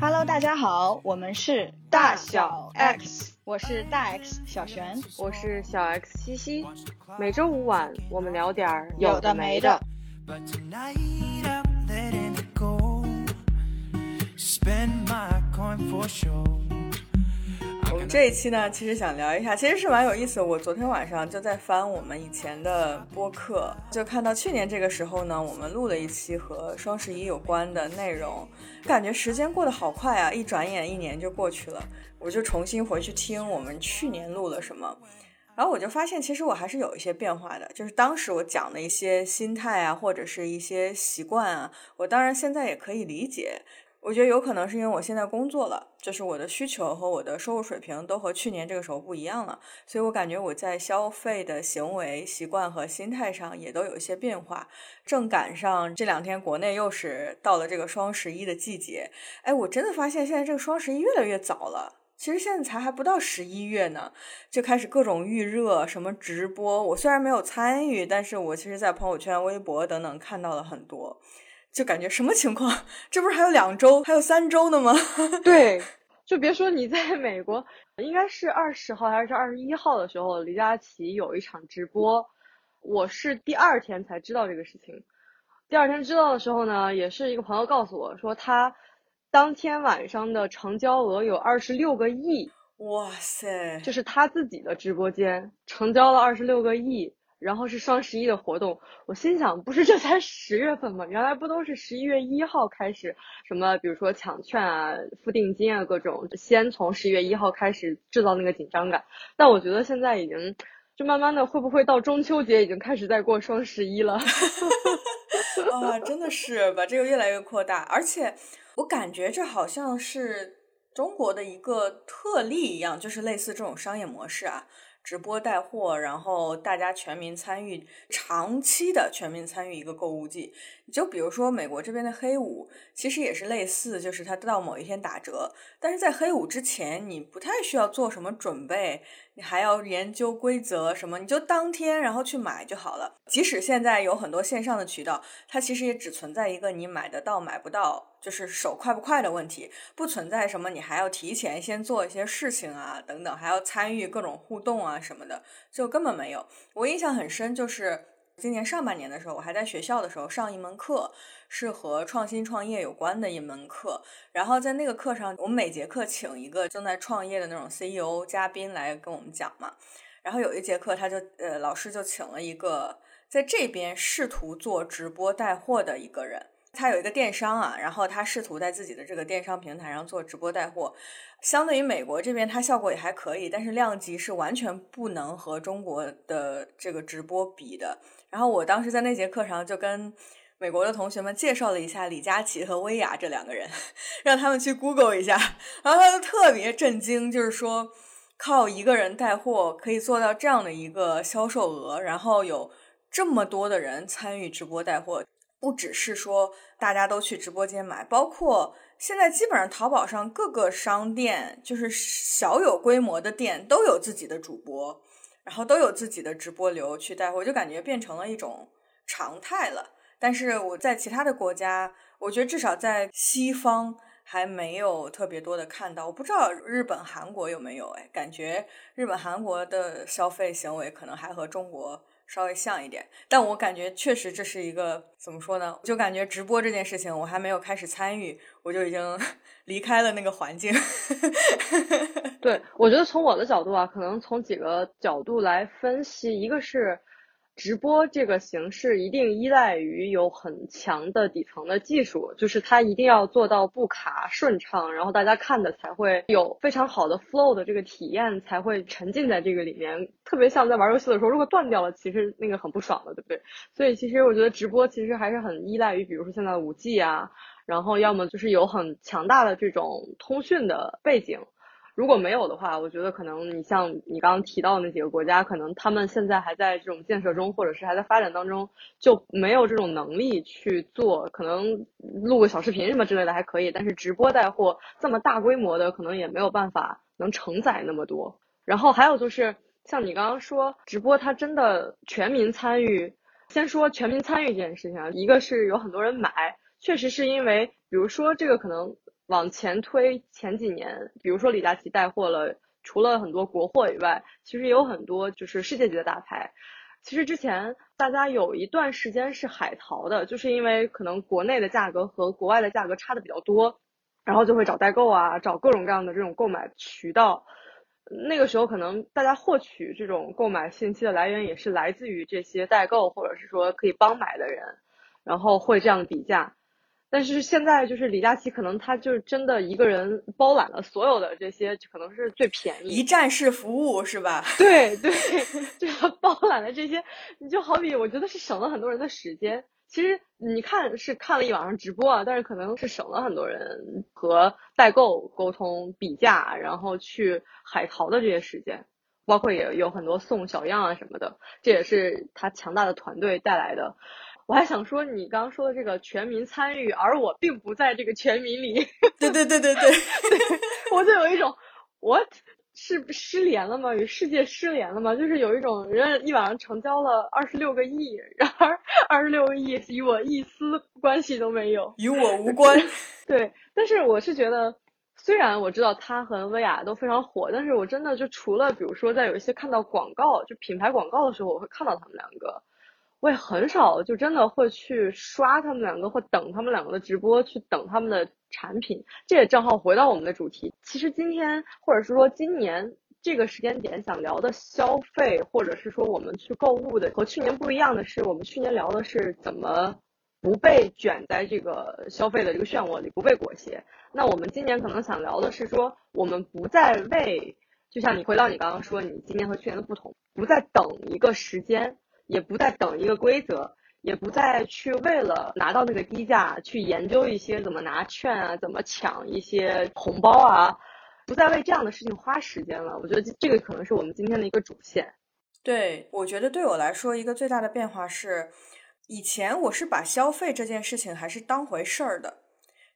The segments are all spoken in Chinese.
Hello，大家好，我们是大小 X，我是大 X 小璇，我是小 X 西西。每周五晚，我们聊点儿有的没的。我这一期呢，其实想聊一下，其实是蛮有意思。我昨天晚上就在翻我们以前的播客，就看到去年这个时候呢，我们录了一期和双十一有关的内容，感觉时间过得好快啊，一转眼一年就过去了。我就重新回去听我们去年录了什么，然后我就发现，其实我还是有一些变化的，就是当时我讲的一些心态啊，或者是一些习惯啊，我当然现在也可以理解。我觉得有可能是因为我现在工作了，就是我的需求和我的收入水平都和去年这个时候不一样了，所以我感觉我在消费的行为习惯和心态上也都有一些变化。正赶上这两天国内又是到了这个双十一的季节，哎，我真的发现现在这个双十一越来越早了。其实现在才还不到十一月呢，就开始各种预热，什么直播。我虽然没有参与，但是我其实在朋友圈、微博等等看到了很多。就感觉什么情况？这不是还有两周，还有三周呢吗？对，就别说你在美国，应该是二十号还是二十一号的时候，李佳琦有一场直播，我是第二天才知道这个事情。第二天知道的时候呢，也是一个朋友告诉我说，他当天晚上的成交额有二十六个亿。哇塞！就是他自己的直播间成交了二十六个亿。然后是双十一的活动，我心想，不是这才十月份吗？原来不都是十一月一号开始，什么比如说抢券啊、付定金啊，各种先从十一月一号开始制造那个紧张感。但我觉得现在已经，就慢慢的会不会到中秋节已经开始在过双十一了？啊，真的是把这个越来越扩大，而且我感觉这好像是中国的一个特例一样，就是类似这种商业模式啊。直播带货，然后大家全民参与，长期的全民参与一个购物季。就比如说美国这边的黑五，其实也是类似，就是它到某一天打折，但是在黑五之前，你不太需要做什么准备，你还要研究规则什么，你就当天然后去买就好了。即使现在有很多线上的渠道，它其实也只存在一个你买得到买不到，就是手快不快的问题，不存在什么你还要提前先做一些事情啊等等，还要参与各种互动啊什么的，就根本没有。我印象很深，就是。今年上半年的时候，我还在学校的时候上一门课，是和创新创业有关的一门课。然后在那个课上，我们每节课请一个正在创业的那种 CEO 嘉宾来跟我们讲嘛。然后有一节课，他就呃老师就请了一个在这边试图做直播带货的一个人。他有一个电商啊，然后他试图在自己的这个电商平台上做直播带货。相对于美国这边，它效果也还可以，但是量级是完全不能和中国的这个直播比的。然后我当时在那节课上就跟美国的同学们介绍了一下李佳琦和薇娅这两个人，让他们去 Google 一下，然后他就特别震惊，就是说靠一个人带货可以做到这样的一个销售额，然后有这么多的人参与直播带货，不只是说大家都去直播间买，包括现在基本上淘宝上各个商店，就是小有规模的店都有自己的主播。然后都有自己的直播流去带货，就感觉变成了一种常态了。但是我在其他的国家，我觉得至少在西方还没有特别多的看到。我不知道日本、韩国有没有？哎，感觉日本、韩国的消费行为可能还和中国。稍微像一点，但我感觉确实这是一个怎么说呢？就感觉直播这件事情，我还没有开始参与，我就已经 离开了那个环境。对，我觉得从我的角度啊，可能从几个角度来分析，一个是。直播这个形式一定依赖于有很强的底层的技术，就是它一定要做到不卡顺畅，然后大家看的才会有非常好的 flow 的这个体验，才会沉浸在这个里面。特别像在玩游戏的时候，如果断掉了，其实那个很不爽的，对不对？所以其实我觉得直播其实还是很依赖于，比如说现在五 G 啊，然后要么就是有很强大的这种通讯的背景。如果没有的话，我觉得可能你像你刚刚提到的那几个国家，可能他们现在还在这种建设中，或者是还在发展当中，就没有这种能力去做。可能录个小视频什么之类的还可以，但是直播带货这么大规模的，可能也没有办法能承载那么多。然后还有就是像你刚刚说，直播它真的全民参与。先说全民参与这件事情啊，一个是有很多人买，确实是因为，比如说这个可能。往前推前几年，比如说李佳琦带货了，除了很多国货以外，其实也有很多就是世界级的大牌。其实之前大家有一段时间是海淘的，就是因为可能国内的价格和国外的价格差的比较多，然后就会找代购啊，找各种各样的这种购买渠道。那个时候可能大家获取这种购买信息的来源也是来自于这些代购或者是说可以帮买的人，然后会这样比价。但是现在就是李佳琦，可能他就是真的一个人包揽了所有的这些，可能是最便宜一站式服务是吧？对 对，这个包揽了这些，你就好比我觉得是省了很多人的时间。其实你看是看了一晚上直播啊，但是可能是省了很多人和代购沟通比价，然后去海淘的这些时间，包括也有很多送小样啊什么的，这也是他强大的团队带来的。我还想说，你刚刚说的这个全民参与，而我并不在这个全民里。对对对对对，对 我就有一种，what 是失联了吗？与世界失联了吗？就是有一种人一晚上成交了二十六个亿，然而二十六个亿与我一丝关系都没有，与我无关。对，但是我是觉得，虽然我知道他和薇娅都非常火，但是我真的就除了比如说在有一些看到广告，就品牌广告的时候，我会看到他们两个。我也很少就真的会去刷他们两个，或等他们两个的直播，去等他们的产品。这也正好回到我们的主题。其实今天，或者是说今年这个时间点想聊的消费，或者是说我们去购物的，和去年不一样的是，我们去年聊的是怎么不被卷在这个消费的这个漩涡里，不被裹挟。那我们今年可能想聊的是说，我们不再为，就像你回到你刚刚说，你今年和去年的不同，不再等一个时间。也不再等一个规则，也不再去为了拿到那个低价去研究一些怎么拿券啊，怎么抢一些红包啊，不再为这样的事情花时间了。我觉得这个可能是我们今天的一个主线。对，我觉得对我来说一个最大的变化是，以前我是把消费这件事情还是当回事儿的，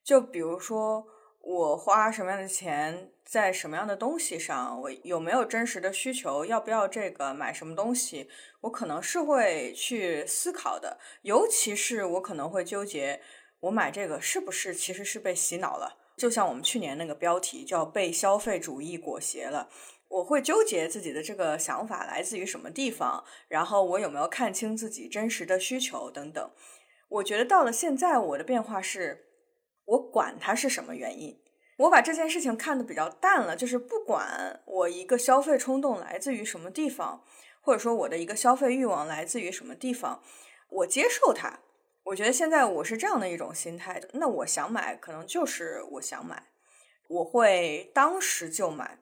就比如说。我花什么样的钱在什么样的东西上？我有没有真实的需求？要不要这个买什么东西？我可能是会去思考的。尤其是我可能会纠结，我买这个是不是其实是被洗脑了？就像我们去年那个标题叫“被消费主义裹挟了”。我会纠结自己的这个想法来自于什么地方，然后我有没有看清自己真实的需求等等。我觉得到了现在，我的变化是。我管它是什么原因，我把这件事情看得比较淡了。就是不管我一个消费冲动来自于什么地方，或者说我的一个消费欲望来自于什么地方，我接受它。我觉得现在我是这样的一种心态。那我想买，可能就是我想买，我会当时就买，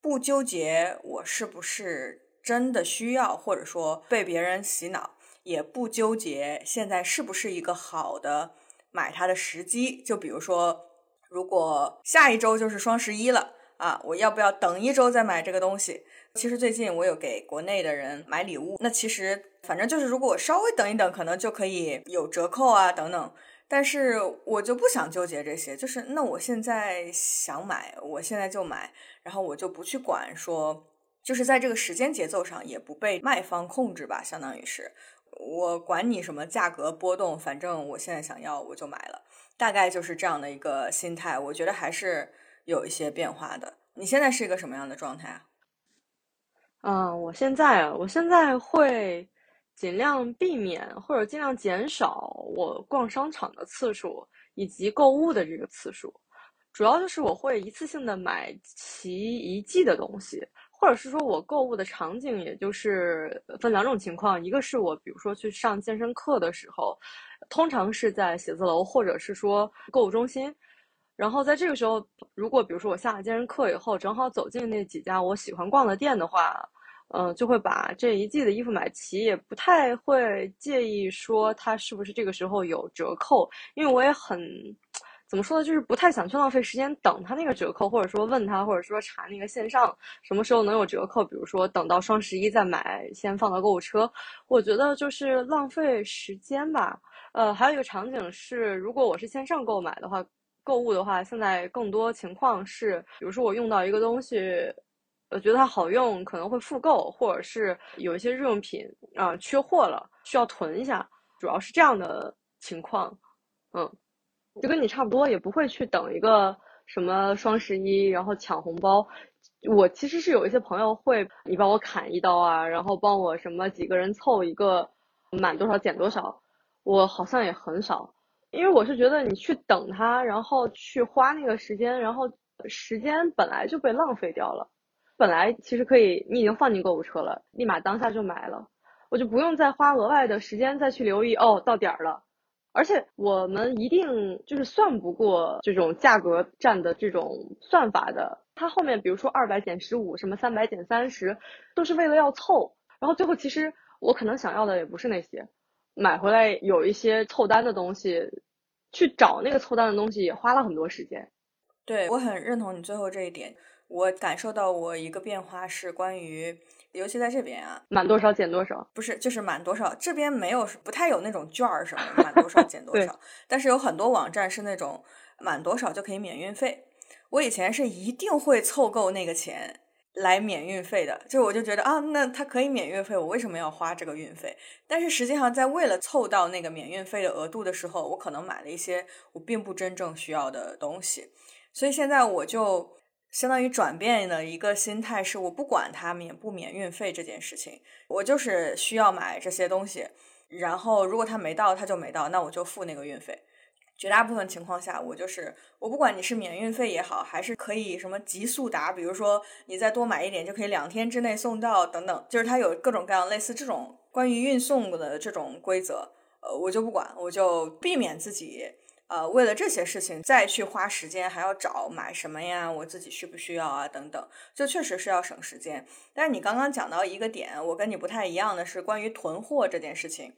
不纠结我是不是真的需要，或者说被别人洗脑，也不纠结现在是不是一个好的。买它的时机，就比如说，如果下一周就是双十一了啊，我要不要等一周再买这个东西？其实最近我有给国内的人买礼物，那其实反正就是，如果我稍微等一等，可能就可以有折扣啊等等。但是我就不想纠结这些，就是那我现在想买，我现在就买，然后我就不去管说，就是在这个时间节奏上也不被卖方控制吧，相当于是。我管你什么价格波动，反正我现在想要我就买了，大概就是这样的一个心态。我觉得还是有一些变化的。你现在是一个什么样的状态啊？嗯，我现在啊，我现在会尽量避免或者尽量减少我逛商场的次数以及购物的这个次数，主要就是我会一次性的买齐一季的东西。或者是说我购物的场景，也就是分两种情况，一个是我比如说去上健身课的时候，通常是在写字楼或者是说购物中心，然后在这个时候，如果比如说我下了健身课以后，正好走进那几家我喜欢逛的店的话，嗯，就会把这一季的衣服买齐，也不太会介意说它是不是这个时候有折扣，因为我也很。怎么说呢？就是不太想去浪费时间等他那个折扣，或者说问他，或者说查那个线上什么时候能有折扣。比如说等到双十一再买，先放到购物车。我觉得就是浪费时间吧。呃，还有一个场景是，如果我是线上购买的话，购物的话，现在更多情况是，比如说我用到一个东西，我觉得它好用，可能会复购，或者是有一些日用品啊缺货了，需要囤一下，主要是这样的情况。嗯。就跟你差不多，也不会去等一个什么双十一，然后抢红包。我其实是有一些朋友会，你帮我砍一刀啊，然后帮我什么几个人凑一个满多少减多少。我好像也很少，因为我是觉得你去等他，然后去花那个时间，然后时间本来就被浪费掉了。本来其实可以，你已经放进购物车了，立马当下就买了，我就不用再花额外的时间再去留意哦，到点儿了。而且我们一定就是算不过这种价格战的这种算法的，它后面比如说二百减十五，什么三百减三十，都是为了要凑，然后最后其实我可能想要的也不是那些，买回来有一些凑单的东西，去找那个凑单的东西也花了很多时间。对我很认同你最后这一点。我感受到我一个变化是关于，尤其在这边啊，满多少减多少，不是就是满多少，这边没有不太有那种券儿什么满多少减多少，但是有很多网站是那种满多少就可以免运费。我以前是一定会凑够那个钱来免运费的，就我就觉得啊，那它可以免运费，我为什么要花这个运费？但是实际上在为了凑到那个免运费的额度的时候，我可能买了一些我并不真正需要的东西，所以现在我就。相当于转变的一个心态是，我不管它免不免运费这件事情，我就是需要买这些东西。然后如果它没到，它就没到，那我就付那个运费。绝大部分情况下，我就是我不管你是免运费也好，还是可以什么极速达，比如说你再多买一点就可以两天之内送到等等，就是它有各种各样类似这种关于运送的这种规则，呃，我就不管，我就避免自己。呃，为了这些事情再去花时间，还要找买什么呀？我自己需不需要啊？等等，就确实是要省时间。但是你刚刚讲到一个点，我跟你不太一样的是关于囤货这件事情。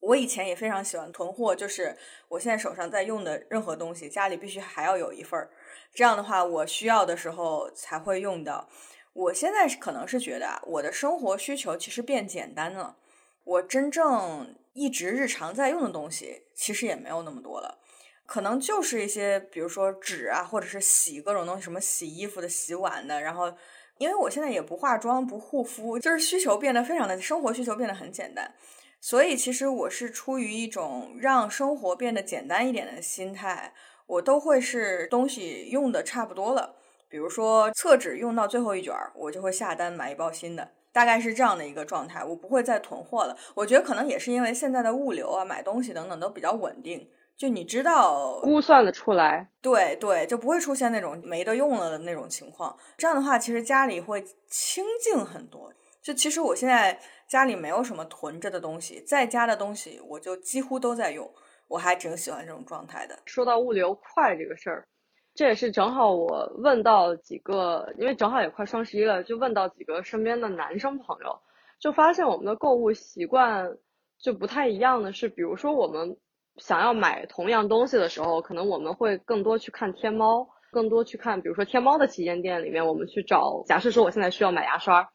我以前也非常喜欢囤货，就是我现在手上在用的任何东西，家里必须还要有一份儿。这样的话，我需要的时候才会用到。我现在可能是觉得，我的生活需求其实变简单了，我真正一直日常在用的东西，其实也没有那么多了。可能就是一些，比如说纸啊，或者是洗各种东西，什么洗衣服的、洗碗的。然后，因为我现在也不化妆、不护肤，就是需求变得非常的生活需求变得很简单。所以，其实我是出于一种让生活变得简单一点的心态，我都会是东西用的差不多了。比如说厕纸用到最后一卷，我就会下单买一包新的，大概是这样的一个状态。我不会再囤货了。我觉得可能也是因为现在的物流啊、买东西等等都比较稳定。就你知道估算的出来，对对，就不会出现那种没得用了的那种情况。这样的话，其实家里会清静很多。就其实我现在家里没有什么囤着的东西，在家的东西我就几乎都在用，我还挺喜欢这种状态的。说到物流快这个事儿，这也是正好我问到几个，因为正好也快双十一了，就问到几个身边的男生朋友，就发现我们的购物习惯就不太一样的是，比如说我们。想要买同样东西的时候，可能我们会更多去看天猫，更多去看，比如说天猫的旗舰店里面，我们去找。假设说我现在需要买牙刷，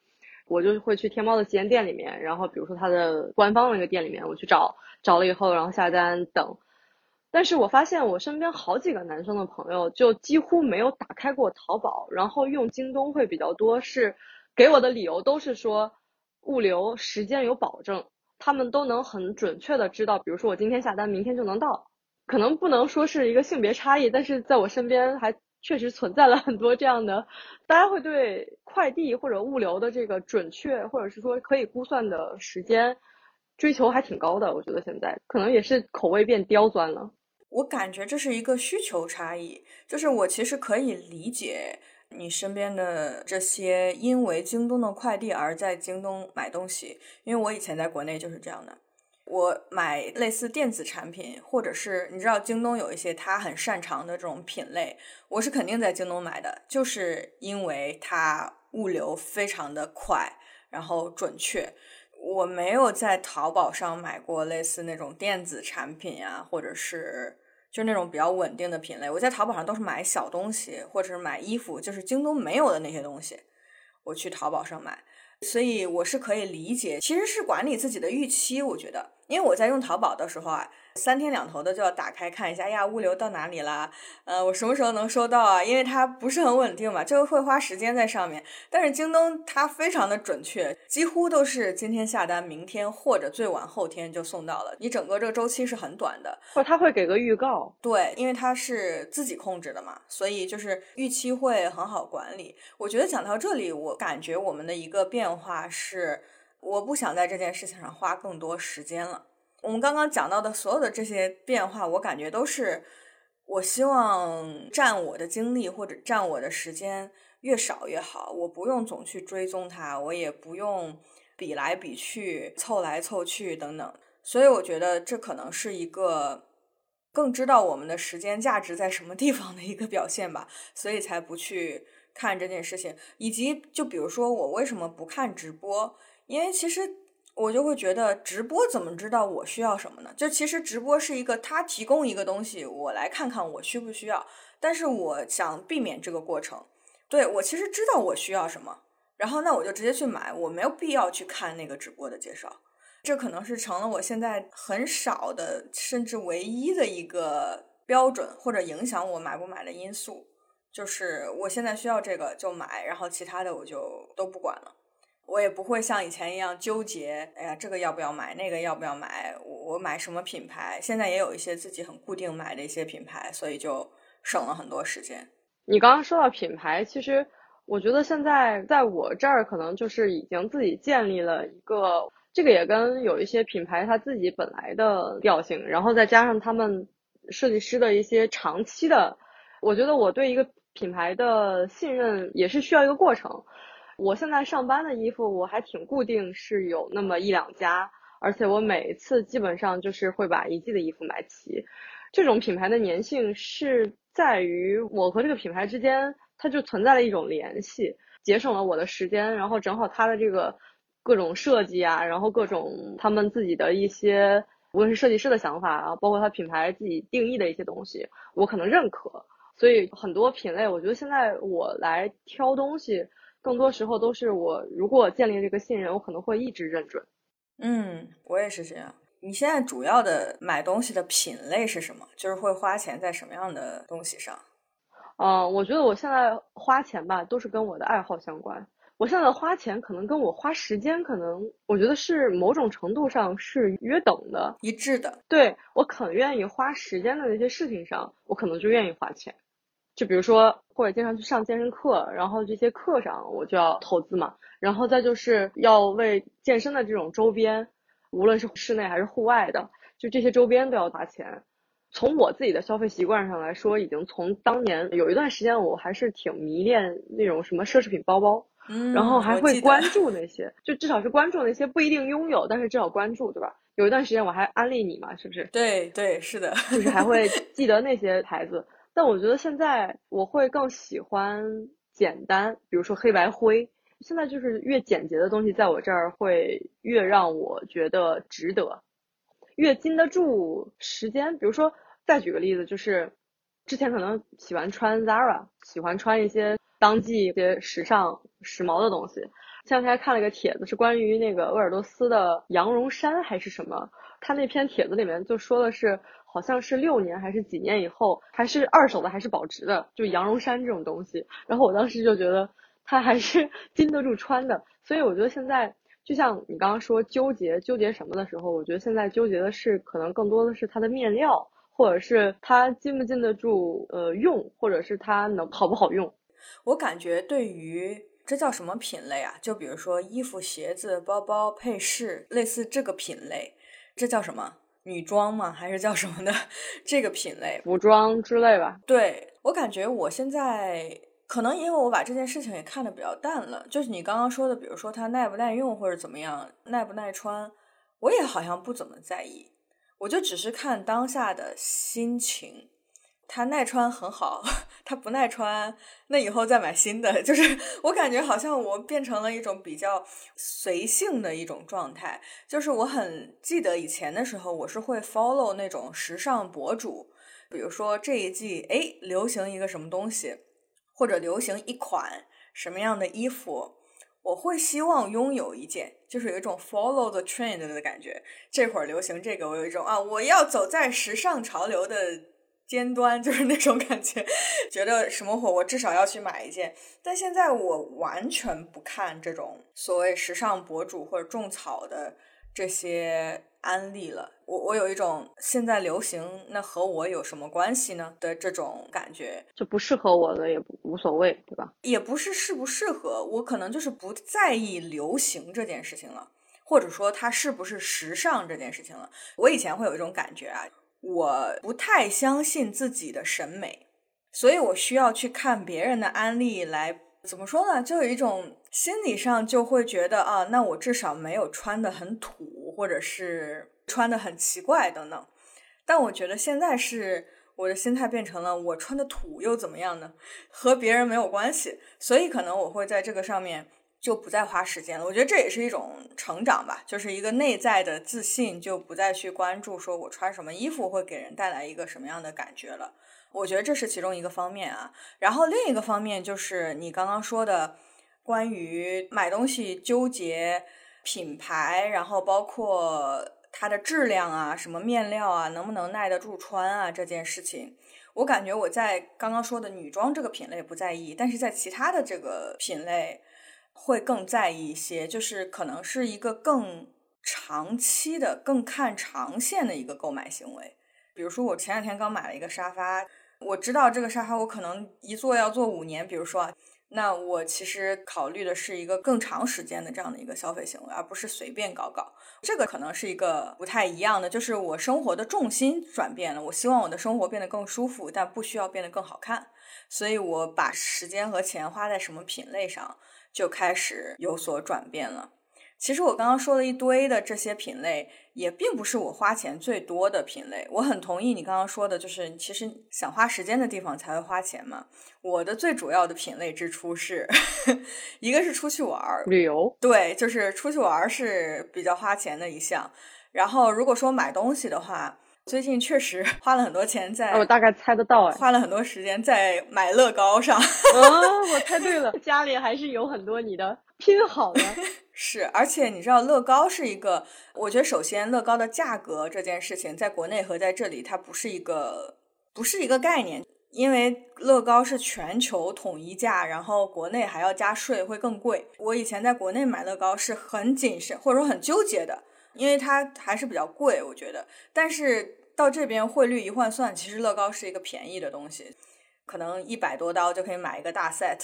我就会去天猫的旗舰店里面，然后比如说它的官方那个店里面，我去找，找了以后，然后下单等。但是我发现我身边好几个男生的朋友就几乎没有打开过淘宝，然后用京东会比较多，是给我的理由都是说物流时间有保证。他们都能很准确的知道，比如说我今天下单，明天就能到。可能不能说是一个性别差异，但是在我身边还确实存在了很多这样的，大家会对快递或者物流的这个准确，或者是说可以估算的时间追求还挺高的。我觉得现在可能也是口味变刁钻了。我感觉这是一个需求差异，就是我其实可以理解。你身边的这些因为京东的快递而在京东买东西，因为我以前在国内就是这样的。我买类似电子产品，或者是你知道京东有一些他很擅长的这种品类，我是肯定在京东买的，就是因为它物流非常的快，然后准确。我没有在淘宝上买过类似那种电子产品啊，或者是。就那种比较稳定的品类，我在淘宝上都是买小东西，或者是买衣服，就是京东没有的那些东西，我去淘宝上买，所以我是可以理解，其实是管理自己的预期。我觉得，因为我在用淘宝的时候啊，三天两头的就要打开看一下，呀，物流到哪里啦？呃，我什么时候能收到啊？因为它不是很稳定嘛，这个会花时间在上面。但是京东它非常的准确，几乎都是今天下单，明天或者最晚后天就送到了。你整个这个周期是很短的，或者他会给个预告。对，因为它是自己控制的嘛，所以就是预期会很好管理。我觉得讲到这里，我感觉我们的一个变化是，我不想在这件事情上花更多时间了。我们刚刚讲到的所有的这些变化，我感觉都是我希望占我的精力或者占我的时间越少越好。我不用总去追踪它，我也不用比来比去、凑来凑去等等。所以我觉得这可能是一个更知道我们的时间价值在什么地方的一个表现吧。所以才不去看这件事情，以及就比如说我为什么不看直播，因为其实。我就会觉得直播怎么知道我需要什么呢？就其实直播是一个他提供一个东西，我来看看我需不需要。但是我想避免这个过程。对我其实知道我需要什么，然后那我就直接去买，我没有必要去看那个直播的介绍。这可能是成了我现在很少的，甚至唯一的一个标准或者影响我买不买的因素，就是我现在需要这个就买，然后其他的我就都不管了。我也不会像以前一样纠结，哎呀，这个要不要买，那个要不要买，我我买什么品牌？现在也有一些自己很固定买的一些品牌，所以就省了很多时间。你刚刚说到品牌，其实我觉得现在在我这儿可能就是已经自己建立了一个，这个也跟有一些品牌它自己本来的调性，然后再加上他们设计师的一些长期的，我觉得我对一个品牌的信任也是需要一个过程。我现在上班的衣服我还挺固定，是有那么一两家，而且我每一次基本上就是会把一季的衣服买齐。这种品牌的粘性是在于我和这个品牌之间，它就存在了一种联系，节省了我的时间，然后正好它的这个各种设计啊，然后各种他们自己的一些，无论是设计师的想法啊，包括它品牌自己定义的一些东西，我可能认可。所以很多品类，我觉得现在我来挑东西。更多时候都是我，如果建立这个信任，我可能会一直认准。嗯，我也是这样。你现在主要的买东西的品类是什么？就是会花钱在什么样的东西上？嗯，我觉得我现在花钱吧，都是跟我的爱好相关。我现在花钱可能跟我花时间，可能我觉得是某种程度上是约等的、一致的。对我肯愿意花时间的那些事情上，我可能就愿意花钱。就比如说，或者经常去上健身课，然后这些课上我就要投资嘛。然后再就是要为健身的这种周边，无论是室内还是户外的，就这些周边都要花钱。从我自己的消费习惯上来说，已经从当年有一段时间，我还是挺迷恋那种什么奢侈品包包，嗯，然后还会关注那些，就至少是关注那些不一定拥有，但是至少关注，对吧？有一段时间我还安利你嘛，是不是？对对，是的，就是还会记得那些牌子。但我觉得现在我会更喜欢简单，比如说黑白灰。现在就是越简洁的东西，在我这儿会越让我觉得值得，越经得住时间。比如说，再举个例子，就是之前可能喜欢穿 Zara，喜欢穿一些当季一些时尚时髦的东西。前两天看了一个帖子，是关于那个鄂尔多斯的羊绒衫还是什么？他那篇帖子里面就说的是。好像是六年还是几年以后，还是二手的还是保值的，就羊绒衫这种东西。然后我当时就觉得它还是 经得住穿的，所以我觉得现在就像你刚刚说纠结纠结什么的时候，我觉得现在纠结的是可能更多的是它的面料，或者是它经不经得住呃用，或者是它能好不好用。我感觉对于这叫什么品类啊？就比如说衣服、鞋子、包包、配饰，类似这个品类，这叫什么？女装吗？还是叫什么的这个品类？服装之类吧。对我感觉我现在可能因为我把这件事情也看得比较淡了。就是你刚刚说的，比如说它耐不耐用或者怎么样，耐不耐穿，我也好像不怎么在意。我就只是看当下的心情。它耐穿很好，它不耐穿，那以后再买新的。就是我感觉好像我变成了一种比较随性的一种状态。就是我很记得以前的时候，我是会 follow 那种时尚博主，比如说这一季哎流行一个什么东西，或者流行一款什么样的衣服，我会希望拥有一件，就是有一种 follow the trend 的感觉。这会儿流行这个，我有一种啊，我要走在时尚潮流的尖端，就是那种感觉。觉得什么火，我至少要去买一件。但现在我完全不看这种所谓时尚博主或者种草的这些。安利了我，我有一种现在流行，那和我有什么关系呢的这种感觉，就不适合我的也无所谓，对吧？也不是适不适合，我可能就是不在意流行这件事情了，或者说它是不是时尚这件事情了。我以前会有一种感觉啊，我不太相信自己的审美，所以我需要去看别人的安利来。怎么说呢？就有一种心理上就会觉得啊，那我至少没有穿的很土，或者是穿的很奇怪等等。但我觉得现在是我的心态变成了，我穿的土又怎么样呢？和别人没有关系，所以可能我会在这个上面就不再花时间了。我觉得这也是一种成长吧，就是一个内在的自信，就不再去关注说我穿什么衣服会给人带来一个什么样的感觉了。我觉得这是其中一个方面啊，然后另一个方面就是你刚刚说的关于买东西纠结品牌，然后包括它的质量啊，什么面料啊，能不能耐得住穿啊这件事情，我感觉我在刚刚说的女装这个品类不在意，但是在其他的这个品类会更在意一些，就是可能是一个更长期的、更看长线的一个购买行为。比如说我前两天刚买了一个沙发。我知道这个沙发我可能一坐要坐五年，比如说，那我其实考虑的是一个更长时间的这样的一个消费行为，而不是随便搞搞。这个可能是一个不太一样的，就是我生活的重心转变了，我希望我的生活变得更舒服，但不需要变得更好看，所以我把时间和钱花在什么品类上就开始有所转变了。其实我刚刚说了一堆的这些品类，也并不是我花钱最多的品类。我很同意你刚刚说的，就是其实想花时间的地方才会花钱嘛。我的最主要的品类支出是 一个是出去玩儿，旅游，对，就是出去玩儿是比较花钱的一项。然后如果说买东西的话，最近确实 花了很多钱在，我大概猜得到哎，花了很多时间在买乐高上。哦，我猜对了，家里还是有很多你的拼好的。是，而且你知道，乐高是一个，我觉得首先乐高的价格这件事情，在国内和在这里它不是一个，不是一个概念，因为乐高是全球统一价，然后国内还要加税，会更贵。我以前在国内买乐高是很谨慎或者说很纠结的，因为它还是比较贵，我觉得。但是到这边汇率一换算，其实乐高是一个便宜的东西，可能一百多刀就可以买一个大 set。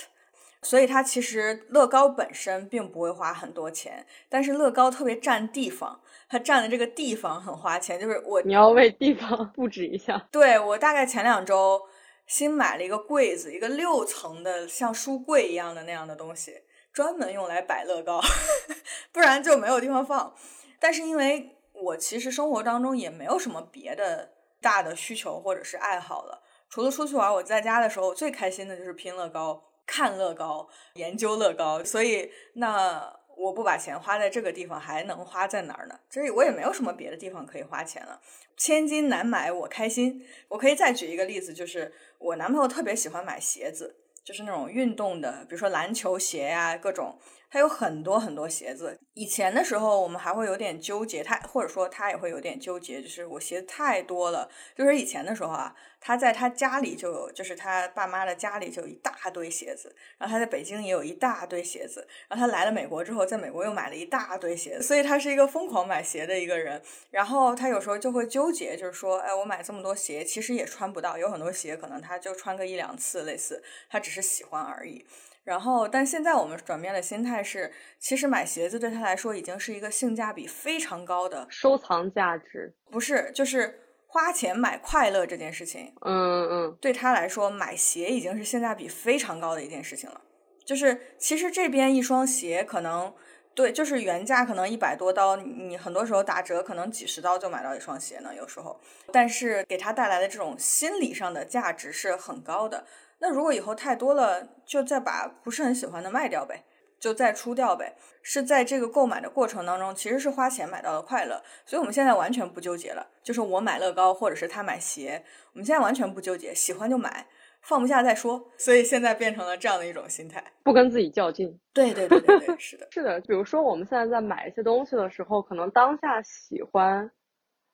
所以它其实乐高本身并不会花很多钱，但是乐高特别占地方，它占的这个地方很花钱。就是我你要为地方布置一下。对我大概前两周新买了一个柜子，一个六层的像书柜一样的那样的东西，专门用来摆乐高，不然就没有地方放。但是因为我其实生活当中也没有什么别的大的需求或者是爱好了，除了出去玩，我在家的时候最开心的就是拼乐高。看乐高，研究乐高，所以那我不把钱花在这个地方，还能花在哪儿呢？所以我也没有什么别的地方可以花钱了。千金难买我开心。我可以再举一个例子，就是我男朋友特别喜欢买鞋子，就是那种运动的，比如说篮球鞋呀，各种。他有很多很多鞋子。以前的时候，我们还会有点纠结，他或者说他也会有点纠结，就是我鞋子太多了。就是以前的时候啊，他在他家里就有，就是他爸妈的家里就有一大堆鞋子。然后他在北京也有一大堆鞋子。然后他来了美国之后，在美国又买了一大堆鞋子。所以他是一个疯狂买鞋的一个人。然后他有时候就会纠结，就是说，哎，我买这么多鞋，其实也穿不到。有很多鞋可能他就穿个一两次，类似他只是喜欢而已。然后，但现在我们转变的心态是，其实买鞋子对他来说已经是一个性价比非常高的收藏价值，不是，就是花钱买快乐这件事情。嗯嗯，对他来说，买鞋已经是性价比非常高的一件事情了。就是其实这边一双鞋可能对，就是原价可能一百多刀，你很多时候打折可能几十刀就买到一双鞋呢，有时候。但是给他带来的这种心理上的价值是很高的。那如果以后太多了，就再把不是很喜欢的卖掉呗。就再出掉呗。是在这个购买的过程当中，其实是花钱买到了快乐，所以我们现在完全不纠结了。就是我买乐高，或者是他买鞋，我们现在完全不纠结，喜欢就买，放不下再说。所以现在变成了这样的一种心态，不跟自己较劲。对对对对对，是的，是的。比如说我们现在在买一些东西的时候，可能当下喜欢，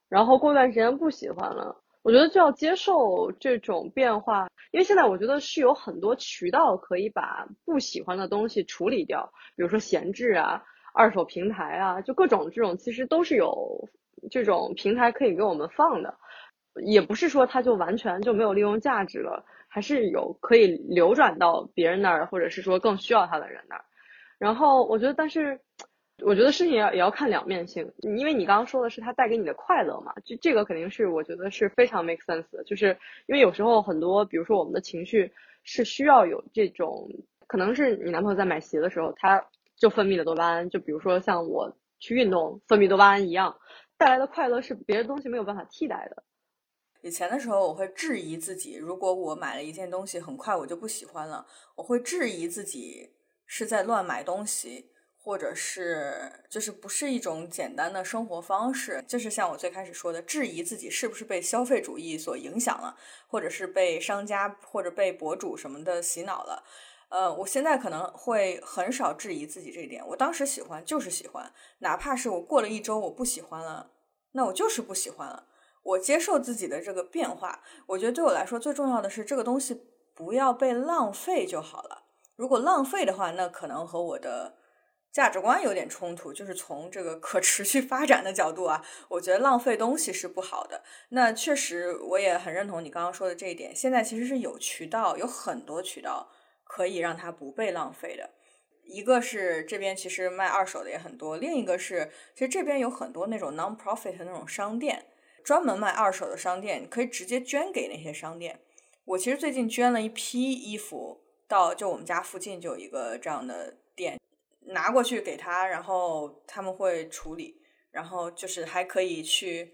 然后过段时间不喜欢了。我觉得就要接受这种变化，因为现在我觉得是有很多渠道可以把不喜欢的东西处理掉，比如说闲置啊、二手平台啊，就各种这种其实都是有这种平台可以给我们放的，也不是说它就完全就没有利用价值了，还是有可以流转到别人那儿，或者是说更需要它的人那儿。然后我觉得，但是。我觉得事情也要也要看两面性，因为你刚刚说的是它带给你的快乐嘛，就这个肯定是我觉得是非常 make sense 的，就是因为有时候很多，比如说我们的情绪是需要有这种，可能是你男朋友在买鞋的时候，他就分泌了多巴胺，就比如说像我去运动分泌多巴胺一样，带来的快乐是别的东西没有办法替代的。以前的时候我会质疑自己，如果我买了一件东西，很快我就不喜欢了，我会质疑自己是在乱买东西。或者是就是不是一种简单的生活方式，就是像我最开始说的，质疑自己是不是被消费主义所影响了，或者是被商家或者被博主什么的洗脑了。呃，我现在可能会很少质疑自己这一点。我当时喜欢就是喜欢，哪怕是我过了一周我不喜欢了，那我就是不喜欢了。我接受自己的这个变化。我觉得对我来说最重要的是这个东西不要被浪费就好了。如果浪费的话，那可能和我的。价值观有点冲突，就是从这个可持续发展的角度啊，我觉得浪费东西是不好的。那确实，我也很认同你刚刚说的这一点。现在其实是有渠道，有很多渠道可以让它不被浪费的。一个是这边其实卖二手的也很多，另一个是其实这边有很多那种 non-profit 的那种商店，专门卖二手的商店，可以直接捐给那些商店。我其实最近捐了一批衣服到，就我们家附近就有一个这样的店。拿过去给他，然后他们会处理，然后就是还可以去，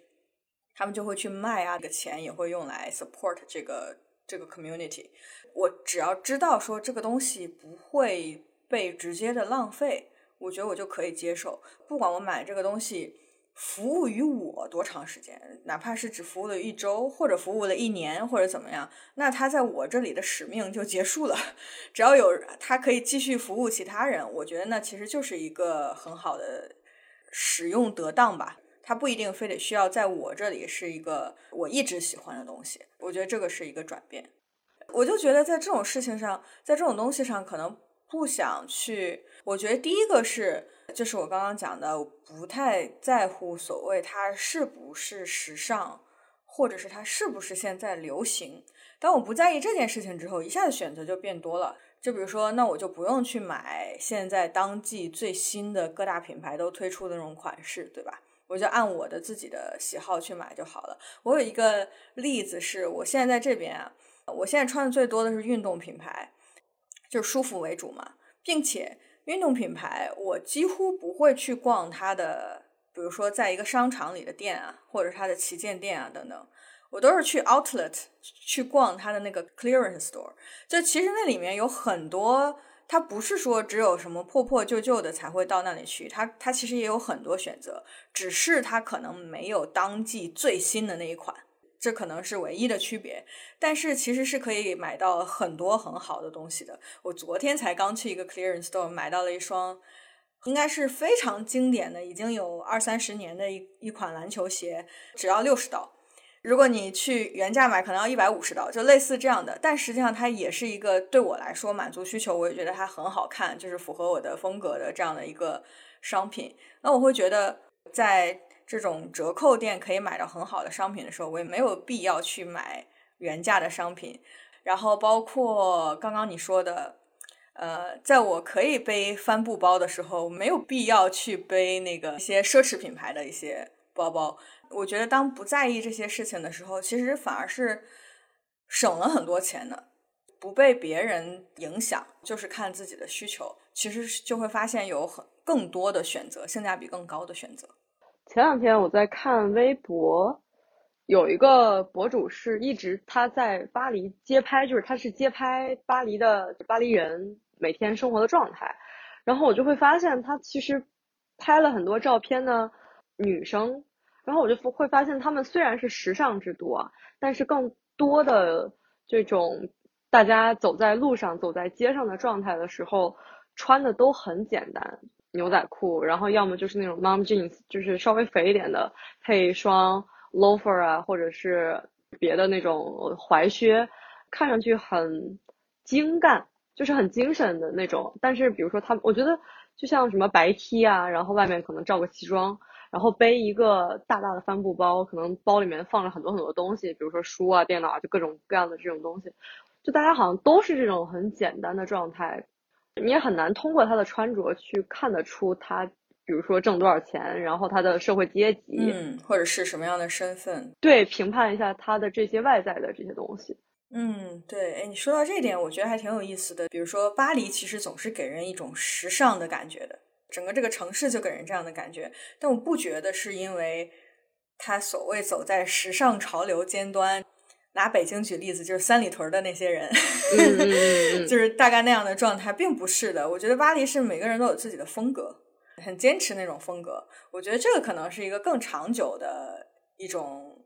他们就会去卖啊，这个钱也会用来 support 这个这个 community。我只要知道说这个东西不会被直接的浪费，我觉得我就可以接受，不管我买这个东西。服务于我多长时间？哪怕是只服务了一周，或者服务了一年，或者怎么样，那他在我这里的使命就结束了。只要有他可以继续服务其他人，我觉得那其实就是一个很好的使用得当吧。他不一定非得需要在我这里是一个我一直喜欢的东西。我觉得这个是一个转变。我就觉得在这种事情上，在这种东西上，可能不想去。我觉得第一个是。就是我刚刚讲的，不太在乎所谓它是不是时尚，或者是它是不是现在流行。当我不在意这件事情之后，一下子选择就变多了。就比如说，那我就不用去买现在当季最新的各大品牌都推出的那种款式，对吧？我就按我的自己的喜好去买就好了。我有一个例子是，我现在在这边啊，我现在穿的最多的是运动品牌，就舒服为主嘛，并且。运动品牌，我几乎不会去逛它的，比如说在一个商场里的店啊，或者它的旗舰店啊等等，我都是去 outlet 去逛它的那个 clearance store。就其实那里面有很多，它不是说只有什么破破旧旧的才会到那里去，它它其实也有很多选择，只是它可能没有当季最新的那一款。这可能是唯一的区别，但是其实是可以买到很多很好的东西的。我昨天才刚去一个 clearance store 买到了一双，应该是非常经典的，已经有二三十年的一一款篮球鞋，只要六十刀。如果你去原价买，可能要一百五十刀，就类似这样的。但实际上它也是一个对我来说满足需求，我也觉得它很好看，就是符合我的风格的这样的一个商品。那我会觉得在。这种折扣店可以买到很好的商品的时候，我也没有必要去买原价的商品。然后包括刚刚你说的，呃，在我可以背帆布包的时候，没有必要去背那个一些奢侈品牌的一些包包。我觉得当不在意这些事情的时候，其实反而是省了很多钱的，不被别人影响，就是看自己的需求，其实就会发现有很更多的选择，性价比更高的选择。前两天我在看微博，有一个博主是一直他在巴黎街拍，就是他是街拍巴黎的巴黎人每天生活的状态。然后我就会发现他其实拍了很多照片呢，女生，然后我就会发现他们虽然是时尚之都啊，但是更多的这种大家走在路上、走在街上的状态的时候，穿的都很简单，牛仔裤，然后要么就是那种 mom jeans，就是稍微肥一点的，配一双 loafer 啊，或者是别的那种踝靴，看上去很精干。就是很精神的那种，但是比如说他，我觉得就像什么白 T 啊，然后外面可能罩个西装，然后背一个大大的帆布包，可能包里面放了很多很多东西，比如说书啊、电脑啊，就各种各样的这种东西，就大家好像都是这种很简单的状态，你也很难通过他的穿着去看得出他，比如说挣多少钱，然后他的社会阶级，嗯，或者是什么样的身份，对，评判一下他的这些外在的这些东西。嗯，对，哎，你说到这点，我觉得还挺有意思的。比如说，巴黎其实总是给人一种时尚的感觉的，整个这个城市就给人这样的感觉。但我不觉得是因为他所谓走在时尚潮流尖端。拿北京举例子，就是三里屯的那些人，就是大概那样的状态，并不是的。我觉得巴黎是每个人都有自己的风格，很坚持那种风格。我觉得这个可能是一个更长久的一种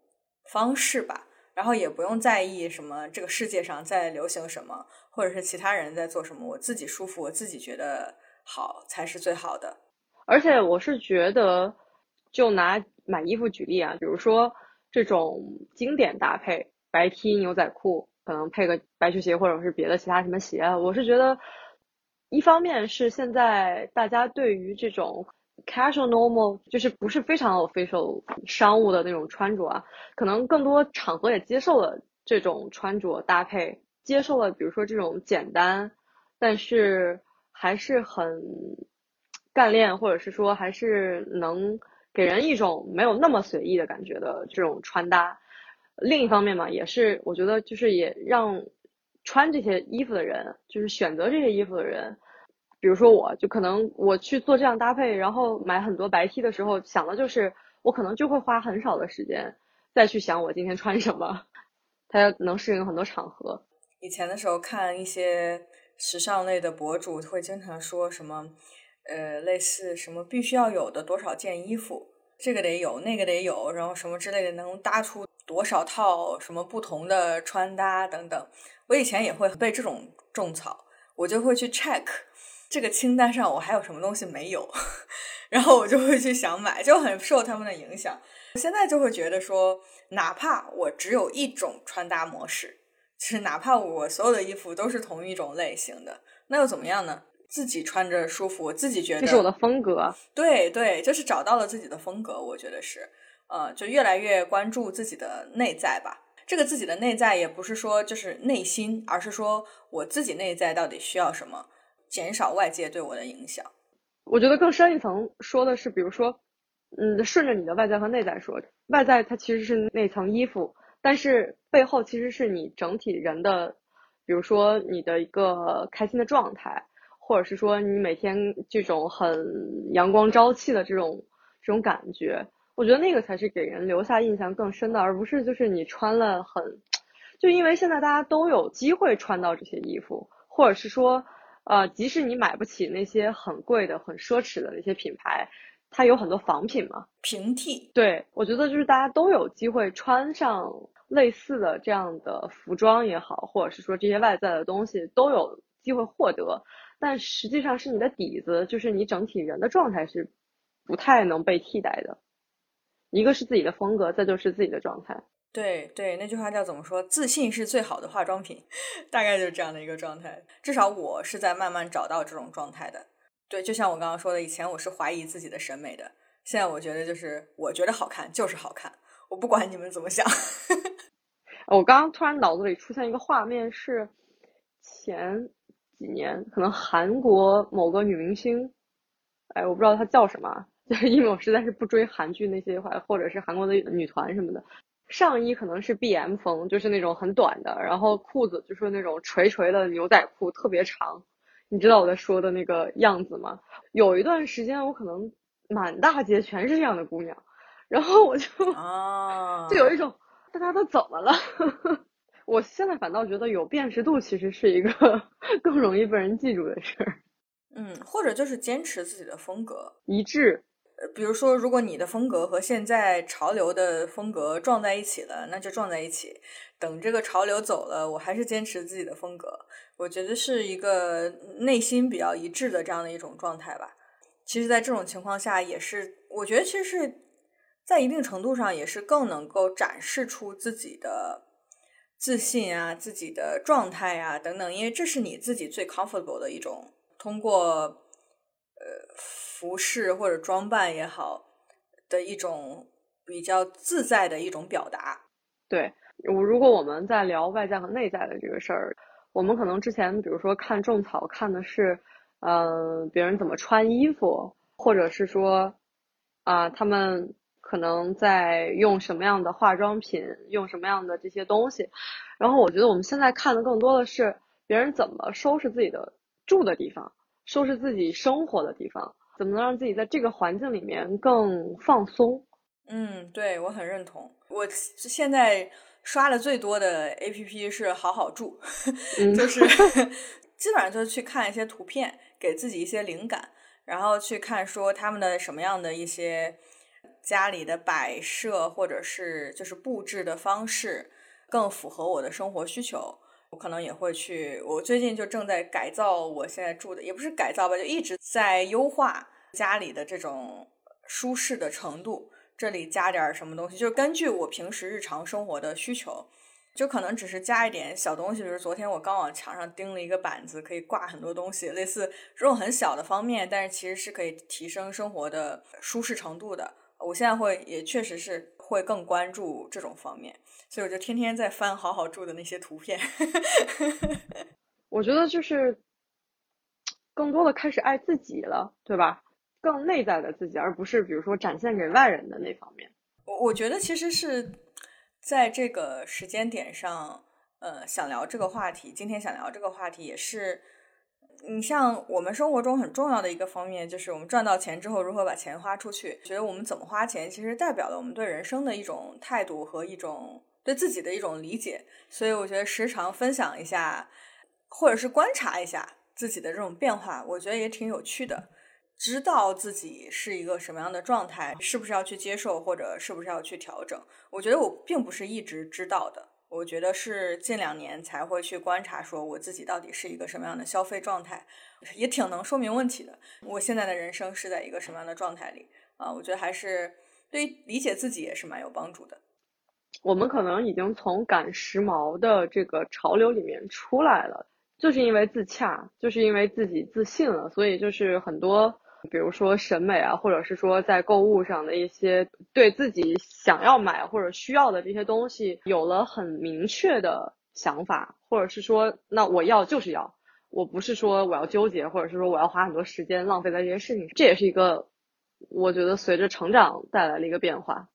方式吧。然后也不用在意什么这个世界上在流行什么，或者是其他人在做什么，我自己舒服，我自己觉得好才是最好的。而且我是觉得，就拿买衣服举例啊，比如说这种经典搭配，白 T 牛仔裤，可能配个白球鞋或者是别的其他什么鞋，我是觉得，一方面是现在大家对于这种。Casual normal 就是不是非常 official 商务的那种穿着啊，可能更多场合也接受了这种穿着搭配，接受了比如说这种简单，但是还是很干练，或者是说还是能给人一种没有那么随意的感觉的这种穿搭。另一方面嘛，也是我觉得就是也让穿这些衣服的人，就是选择这些衣服的人。比如说，我就可能我去做这样搭配，然后买很多白 T 的时候，想的就是我可能就会花很少的时间再去想我今天穿什么，它能适应很多场合。以前的时候看一些时尚类的博主会经常说什么，呃，类似什么必须要有的多少件衣服，这个得有，那个得有，然后什么之类的，能搭出多少套什么不同的穿搭等等。我以前也会被这种种草，我就会去 check。这个清单上我还有什么东西没有，然后我就会去想买，就很受他们的影响。现在就会觉得说，哪怕我只有一种穿搭模式，就是哪怕我所有的衣服都是同一种类型的，那又怎么样呢？自己穿着舒服，我自己觉得这是我的风格。对对，就是找到了自己的风格，我觉得是，呃，就越来越关注自己的内在吧。这个自己的内在也不是说就是内心，而是说我自己内在到底需要什么。减少外界对我的影响，我觉得更深一层说的是，比如说，嗯，顺着你的外在和内在说，外在它其实是那层衣服，但是背后其实是你整体人的，比如说你的一个开心的状态，或者是说你每天这种很阳光朝气的这种这种感觉，我觉得那个才是给人留下印象更深的，而不是就是你穿了很，就因为现在大家都有机会穿到这些衣服，或者是说。呃，即使你买不起那些很贵的、很奢侈的那些品牌，它有很多仿品嘛，平替。对，我觉得就是大家都有机会穿上类似的这样的服装也好，或者是说这些外在的东西都有机会获得，但实际上是你的底子，就是你整体人的状态是不太能被替代的。一个是自己的风格，再就是自己的状态。对对，那句话叫怎么说？自信是最好的化妆品，大概就是这样的一个状态。至少我是在慢慢找到这种状态的。对，就像我刚刚说的，以前我是怀疑自己的审美的，现在我觉得就是我觉得好看就是好看，我不管你们怎么想。我刚刚突然脑子里出现一个画面，是前几年可能韩国某个女明星，哎，我不知道她叫什么，就是因为我实在是不追韩剧那些话，或者是韩国的女团什么的。上衣可能是 B M 风，就是那种很短的，然后裤子就是那种垂垂的牛仔裤，特别长。你知道我在说的那个样子吗？有一段时间我可能满大街全是这样的姑娘，然后我就啊，就有一种大家都怎么了？我现在反倒觉得有辨识度其实是一个 更容易被人记住的事儿。嗯，或者就是坚持自己的风格，一致。呃，比如说，如果你的风格和现在潮流的风格撞在一起了，那就撞在一起。等这个潮流走了，我还是坚持自己的风格。我觉得是一个内心比较一致的这样的一种状态吧。其实，在这种情况下，也是我觉得，其实是在一定程度上也是更能够展示出自己的自信啊、自己的状态啊等等，因为这是你自己最 comfortable 的一种通过呃服饰或者装扮也好的一种比较自在的一种表达。对，如果我们在聊外在和内在的这个事儿，我们可能之前比如说看种草看的是。嗯，别人怎么穿衣服，或者是说，啊，他们可能在用什么样的化妆品，用什么样的这些东西。然后我觉得我们现在看的更多的是别人怎么收拾自己的住的地方，收拾自己生活的地方，怎么能让自己在这个环境里面更放松。嗯，对我很认同。我现在刷的最多的 APP 是好好住，就是 基本上就是去看一些图片。给自己一些灵感，然后去看说他们的什么样的一些家里的摆设或者是就是布置的方式更符合我的生活需求，我可能也会去。我最近就正在改造我现在住的，也不是改造吧，就一直在优化家里的这种舒适的程度。这里加点什么东西，就是根据我平时日常生活的需求。就可能只是加一点小东西，比如昨天我刚往墙上钉了一个板子，可以挂很多东西，类似这种很小的方面，但是其实是可以提升生活的舒适程度的。我现在会也确实是会更关注这种方面，所以我就天天在翻好好住的那些图片。我觉得就是更多的开始爱自己了，对吧？更内在的自己，而不是比如说展现给外人的那方面。我我觉得其实是。在这个时间点上，呃，想聊这个话题。今天想聊这个话题，也是你像我们生活中很重要的一个方面，就是我们赚到钱之后如何把钱花出去。觉得我们怎么花钱，其实代表了我们对人生的一种态度和一种对自己的一种理解。所以我觉得时常分享一下，或者是观察一下自己的这种变化，我觉得也挺有趣的。知道自己是一个什么样的状态，是不是要去接受，或者是不是要去调整？我觉得我并不是一直知道的，我觉得是近两年才会去观察，说我自己到底是一个什么样的消费状态，也挺能说明问题的。我现在的人生是在一个什么样的状态里啊？我觉得还是对于理解自己也是蛮有帮助的。我们可能已经从赶时髦的这个潮流里面出来了，就是因为自洽，就是因为自己自信了，所以就是很多。比如说审美啊，或者是说在购物上的一些对自己想要买或者需要的这些东西有了很明确的想法，或者是说那我要就是要，我不是说我要纠结，或者是说我要花很多时间浪费在这些事情上，这也是一个我觉得随着成长带来的一个变化。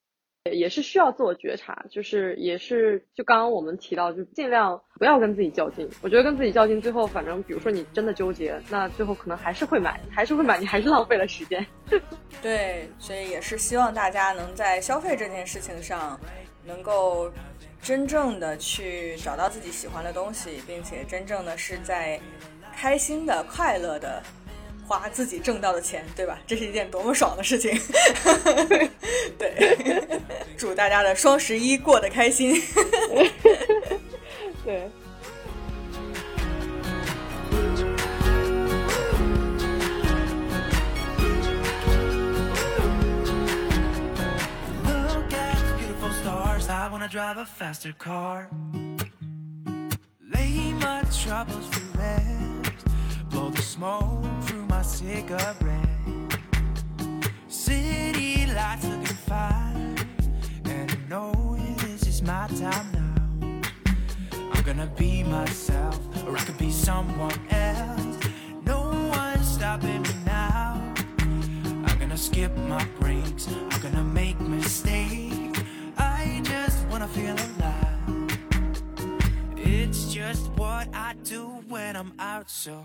也是需要自我觉察，就是也是就刚刚我们提到，就尽量不要跟自己较劲。我觉得跟自己较劲，最后反正比如说你真的纠结，那最后可能还是会买，还是会买，你还是浪费了时间。对，所以也是希望大家能在消费这件事情上，能够真正的去找到自己喜欢的东西，并且真正的是在开心的、快乐的。花自己挣到的钱，对吧？这是一件多么爽的事情！对，祝大家的双十一过得开心。对。my cigarette. City lights looking fine, and I know this is my time now. I'm gonna be myself, or I could be someone else. No one's stopping me now. I'm gonna skip my breaks, I'm gonna make mistakes. I just wanna feel alive. It's just what I do when I'm out, so.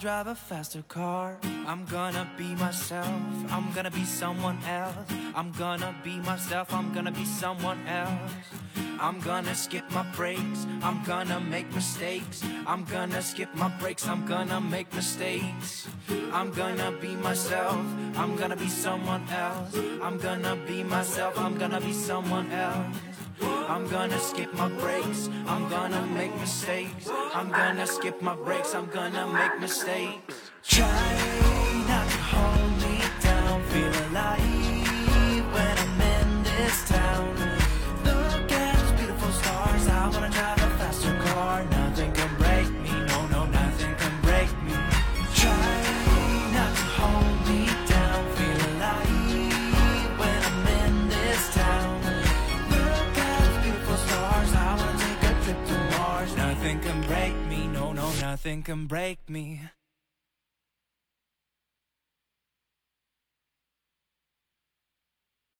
drive a faster car. I'm gonna be myself. I'm gonna be someone else. I'm gonna be myself. I'm gonna be someone else. I'm gonna skip my breaks. I'm gonna make mistakes. I'm gonna skip my breaks. I'm gonna make mistakes. I'm gonna be myself. I'm gonna be someone else. I'm gonna be myself. I'm gonna be someone else. I'm gonna skip my breaks. I'm gonna make mistakes. I'm gonna skip my breaks. I'm gonna make mistakes. Try nothing can break me.